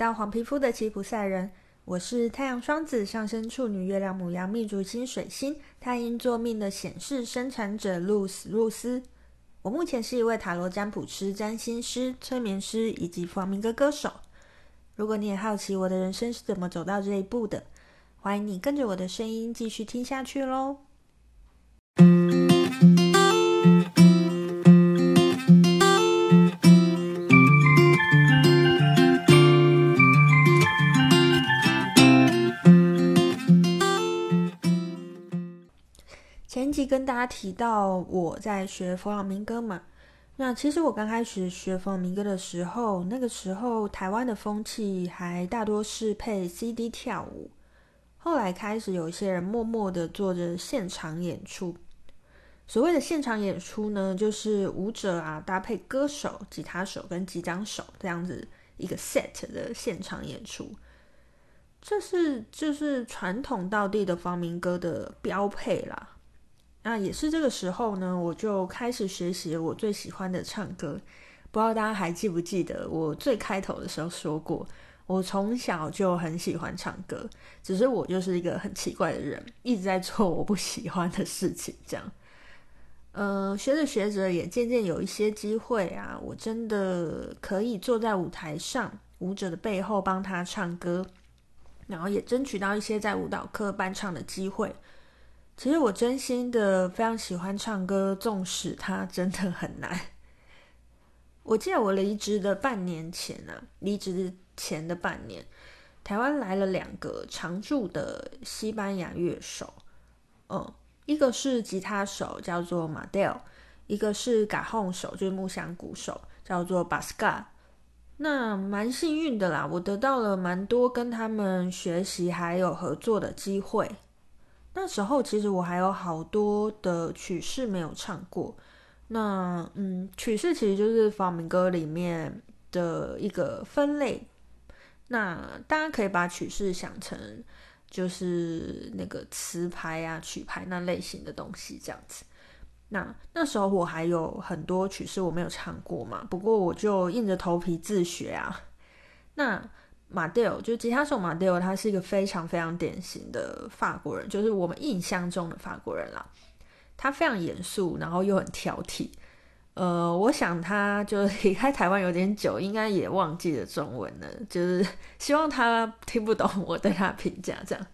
到黄皮肤的吉普赛人。我是太阳双子上升处女月亮母羊命主星水星太阴座命的显示生产者露丝露丝。我目前是一位塔罗占卜师、占星师、催眠师以及弗明哥歌手。如果你也好奇我的人生是怎么走到这一步的，欢迎你跟着我的声音继续听下去喽。家提到我在学弗朗明哥嘛，那其实我刚开始学弗朗明哥的时候，那个时候台湾的风气还大多是配 CD 跳舞，后来开始有一些人默默的做着现场演出。所谓的现场演出呢，就是舞者啊搭配歌手、吉他手跟击掌手这样子一个 set 的现场演出，这是就是传统道地的弗朗明哥的标配啦。那也是这个时候呢，我就开始学习我最喜欢的唱歌。不知道大家还记不记得，我最开头的时候说过，我从小就很喜欢唱歌，只是我就是一个很奇怪的人，一直在做我不喜欢的事情。这样，呃，学着学着，也渐渐有一些机会啊，我真的可以坐在舞台上，舞者的背后帮他唱歌，然后也争取到一些在舞蹈课伴唱的机会。其实我真心的非常喜欢唱歌，纵使它真的很难。我记得我离职的半年前啊，离职前的半年，台湾来了两个常驻的西班牙乐手，嗯，一个是吉他手叫做马德尔，一个是嘎轰手，就是木箱鼓手叫做巴斯卡。那蛮幸运的啦，我得到了蛮多跟他们学习还有合作的机会。那时候其实我还有好多的曲式没有唱过。那嗯，曲式其实就是弗朗明哥里面的一个分类。那大家可以把曲式想成就是那个词牌啊、曲牌那类型的东西这样子。那那时候我还有很多曲式我没有唱过嘛，不过我就硬着头皮自学啊。那马德尔就是吉他手马德尔，他是一个非常非常典型的法国人，就是我们印象中的法国人啦。他非常严肃，然后又很挑剔。呃，我想他就是离开台湾有点久，应该也忘记了中文了。就是希望他听不懂我对他评价这样。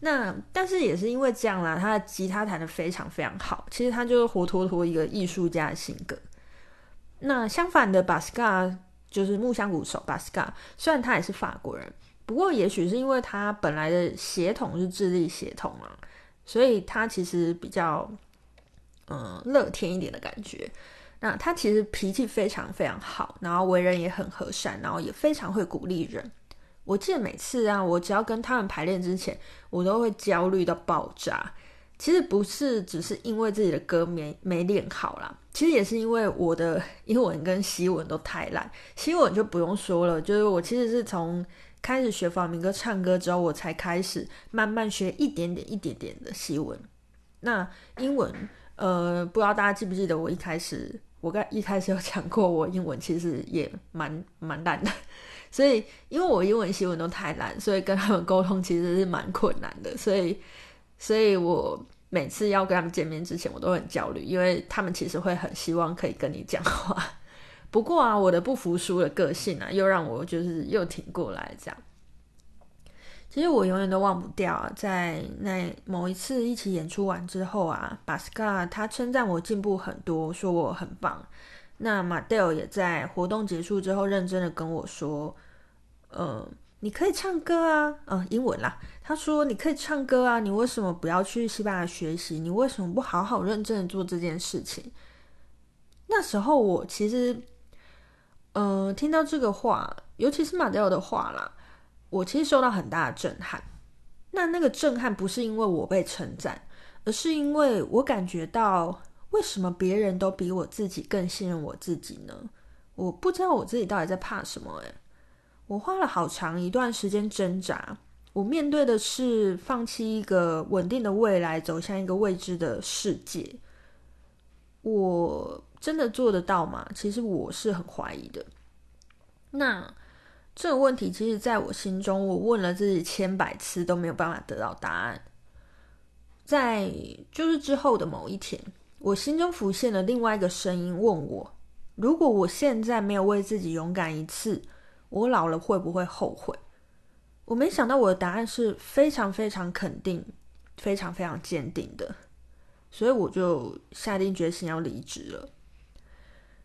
那但是也是因为这样啦，他的吉他弹得非常非常好。其实他就是活脱脱一个艺术家的性格。那相反的，巴斯卡。就是木香鼓手巴斯卡，虽然他也是法国人，不过也许是因为他本来的血统是智利血统啊，所以他其实比较嗯乐天一点的感觉。那他其实脾气非常非常好，然后为人也很和善，然后也非常会鼓励人。我记得每次啊，我只要跟他们排练之前，我都会焦虑到爆炸。其实不是只是因为自己的歌没没练好啦，其实也是因为我的英文跟西文都太烂。西文就不用说了，就是我其实是从开始学弗朗明哥唱歌之后，我才开始慢慢学一点点、一点点的西文。那英文，呃，不知道大家记不记得我一开始，我刚一开始有讲过，我英文其实也蛮蛮烂的。所以因为我英文、西文都太烂，所以跟他们沟通其实是蛮困难的。所以。所以我每次要跟他们见面之前，我都很焦虑，因为他们其实会很希望可以跟你讲话。不过啊，我的不服输的个性啊，又让我就是又挺过来这样。其实我永远都忘不掉啊，在那某一次一起演出完之后啊，巴斯卡他称赞我进步很多，说我很棒。那马德尔也在活动结束之后认真的跟我说，嗯。你可以唱歌啊，嗯，英文啦。他说你可以唱歌啊，你为什么不要去西班牙学习？你为什么不好好认真做这件事情？那时候我其实，嗯、呃，听到这个话，尤其是马德尔的话啦，我其实受到很大的震撼。那那个震撼不是因为我被称赞，而是因为我感觉到为什么别人都比我自己更信任我自己呢？我不知道我自己到底在怕什么，诶。我花了好长一段时间挣扎，我面对的是放弃一个稳定的未来，走向一个未知的世界。我真的做得到吗？其实我是很怀疑的。那这个问题，其实在我心中，我问了自己千百次都没有办法得到答案。在就是之后的某一天，我心中浮现了另外一个声音，问我：如果我现在没有为自己勇敢一次，我老了会不会后悔？我没想到我的答案是非常非常肯定、非常非常坚定的，所以我就下定决心要离职了。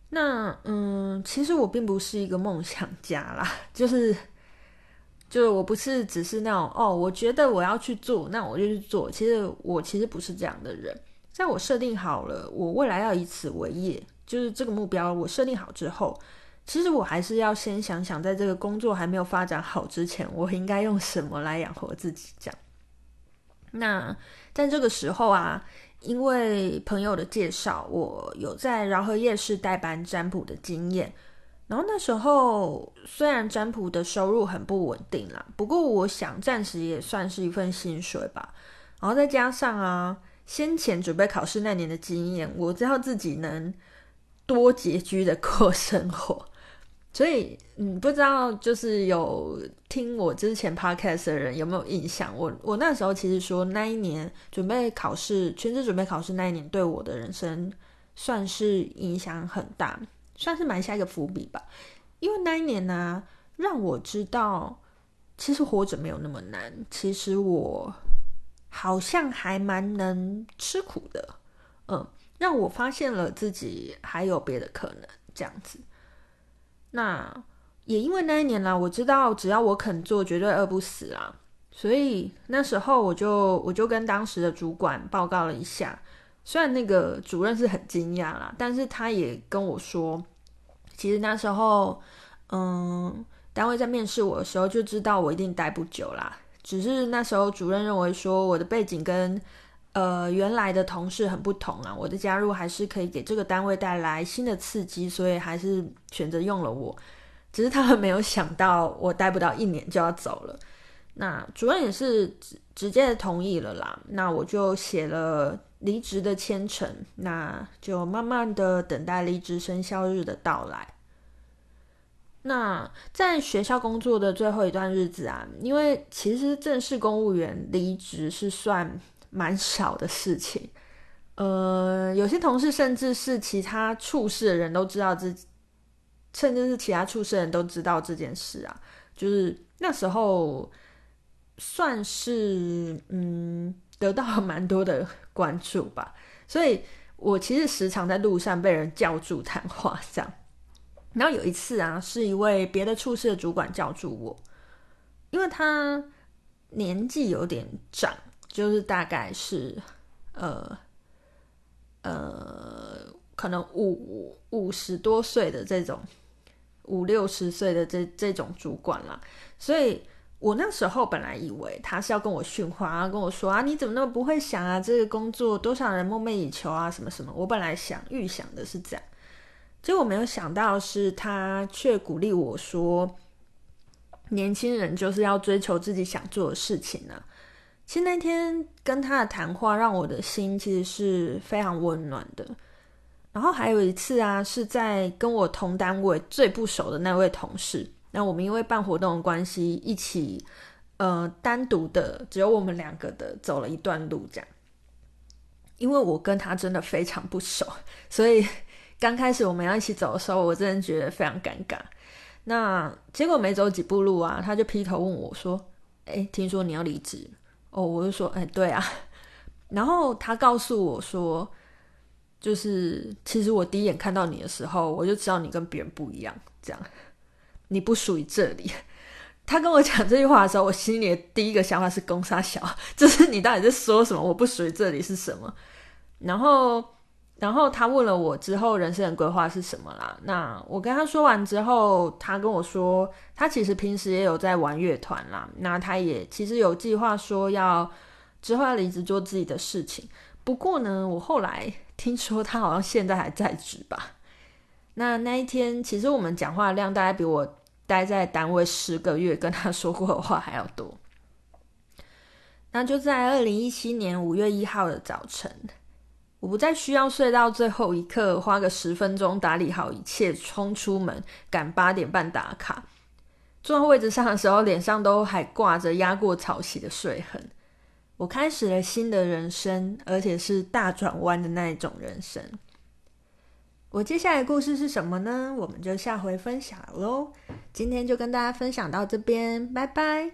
那嗯，其实我并不是一个梦想家啦，就是就是我不是只是那种哦，我觉得我要去做，那我就去做。其实我其实不是这样的人，在我设定好了我未来要以此为业，就是这个目标我设定好之后，其实我还是要先想想，在这个工作还没有发展好之前，我应该用什么来养活自己。这样，那在这个时候啊。因为朋友的介绍，我有在饶河夜市代班占卜的经验。然后那时候虽然占卜的收入很不稳定啦，不过我想暂时也算是一份薪水吧。然后再加上啊，先前准备考试那年的经验，我知道自己能多拮据的过生活。所以，嗯，不知道就是有听我之前 podcast 的人有没有印象？我我那时候其实说那一年准备考试，全职准备考试那一年，对我的人生算是影响很大，算是埋下一个伏笔吧。因为那一年呢、让我知道其实活着没有那么难，其实我好像还蛮能吃苦的，嗯，让我发现了自己还有别的可能，这样子。那也因为那一年啦，我知道只要我肯做，绝对饿不死啊。所以那时候我就我就跟当时的主管报告了一下，虽然那个主任是很惊讶啦，但是他也跟我说，其实那时候，嗯，单位在面试我的时候就知道我一定待不久啦。只是那时候主任认为说我的背景跟呃原来的同事很不同啊，我的加入还是可以给这个单位带来新的刺激，所以还是选择用了我。只是他们没有想到我待不到一年就要走了，那主任也是直直接同意了啦。那我就写了离职的签呈，那就慢慢的等待离职生效日的到来。那在学校工作的最后一段日子啊，因为其实正式公务员离职是算蛮少的事情，呃，有些同事甚至是其他处室的人都知道自己。甚至是其他处室人都知道这件事啊，就是那时候算是嗯得到了蛮多的关注吧，所以我其实时常在路上被人叫住谈话这样。然后有一次啊，是一位别的处室的主管叫住我，因为他年纪有点长，就是大概是呃呃可能五五十多岁的这种。五六十岁的这这种主管啦，所以我那时候本来以为他是要跟我训话，跟我说啊，你怎么那么不会想啊？这个工作多少人梦寐以求啊，什么什么。我本来想预想的是这样，结果没有想到是他却鼓励我说，年轻人就是要追求自己想做的事情呢、啊。其实那天跟他的谈话，让我的心其实是非常温暖的。然后还有一次啊，是在跟我同单位最不熟的那位同事，那我们因为办活动的关系，一起呃单独的只有我们两个的走了一段路，这样。因为我跟他真的非常不熟，所以刚开始我们要一起走的时候，我真的觉得非常尴尬。那结果没走几步路啊，他就劈头问我说：“哎，听说你要离职？”哦，我就说：“哎，对啊。”然后他告诉我说。就是，其实我第一眼看到你的时候，我就知道你跟别人不一样。这样，你不属于这里。他跟我讲这句话的时候，我心里的第一个想法是“攻杀小”，就是你到底在说什么？我不属于这里是什么？然后，然后他问了我之后人生的规划是什么啦？那我跟他说完之后，他跟我说，他其实平时也有在玩乐团啦。那他也其实有计划说要之后要离职做自己的事情。不过呢，我后来。听说他好像现在还在职吧？那那一天，其实我们讲话量大概比我待在单位十个月跟他说过的话还要多。那就在二零一七年五月一号的早晨，我不再需要睡到最后一刻，花个十分钟打理好一切，冲出门赶八点半打卡。坐到位置上的时候，脸上都还挂着压过草席的睡痕。我开始了新的人生，而且是大转弯的那一种人生。我接下来的故事是什么呢？我们就下回分享喽。今天就跟大家分享到这边，拜拜。